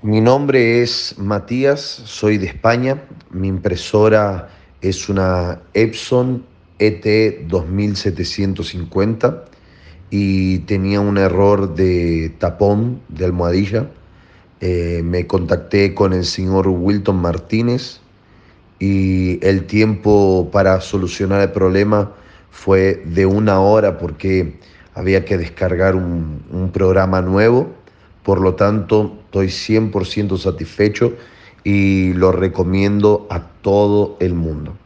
Mi nombre es Matías, soy de España. Mi impresora es una Epson ET 2750 y tenía un error de tapón de almohadilla. Eh, me contacté con el señor Wilton Martínez y el tiempo para solucionar el problema fue de una hora porque había que descargar un programa nuevo. Por lo tanto, estoy 100% satisfecho y lo recomiendo a todo el mundo.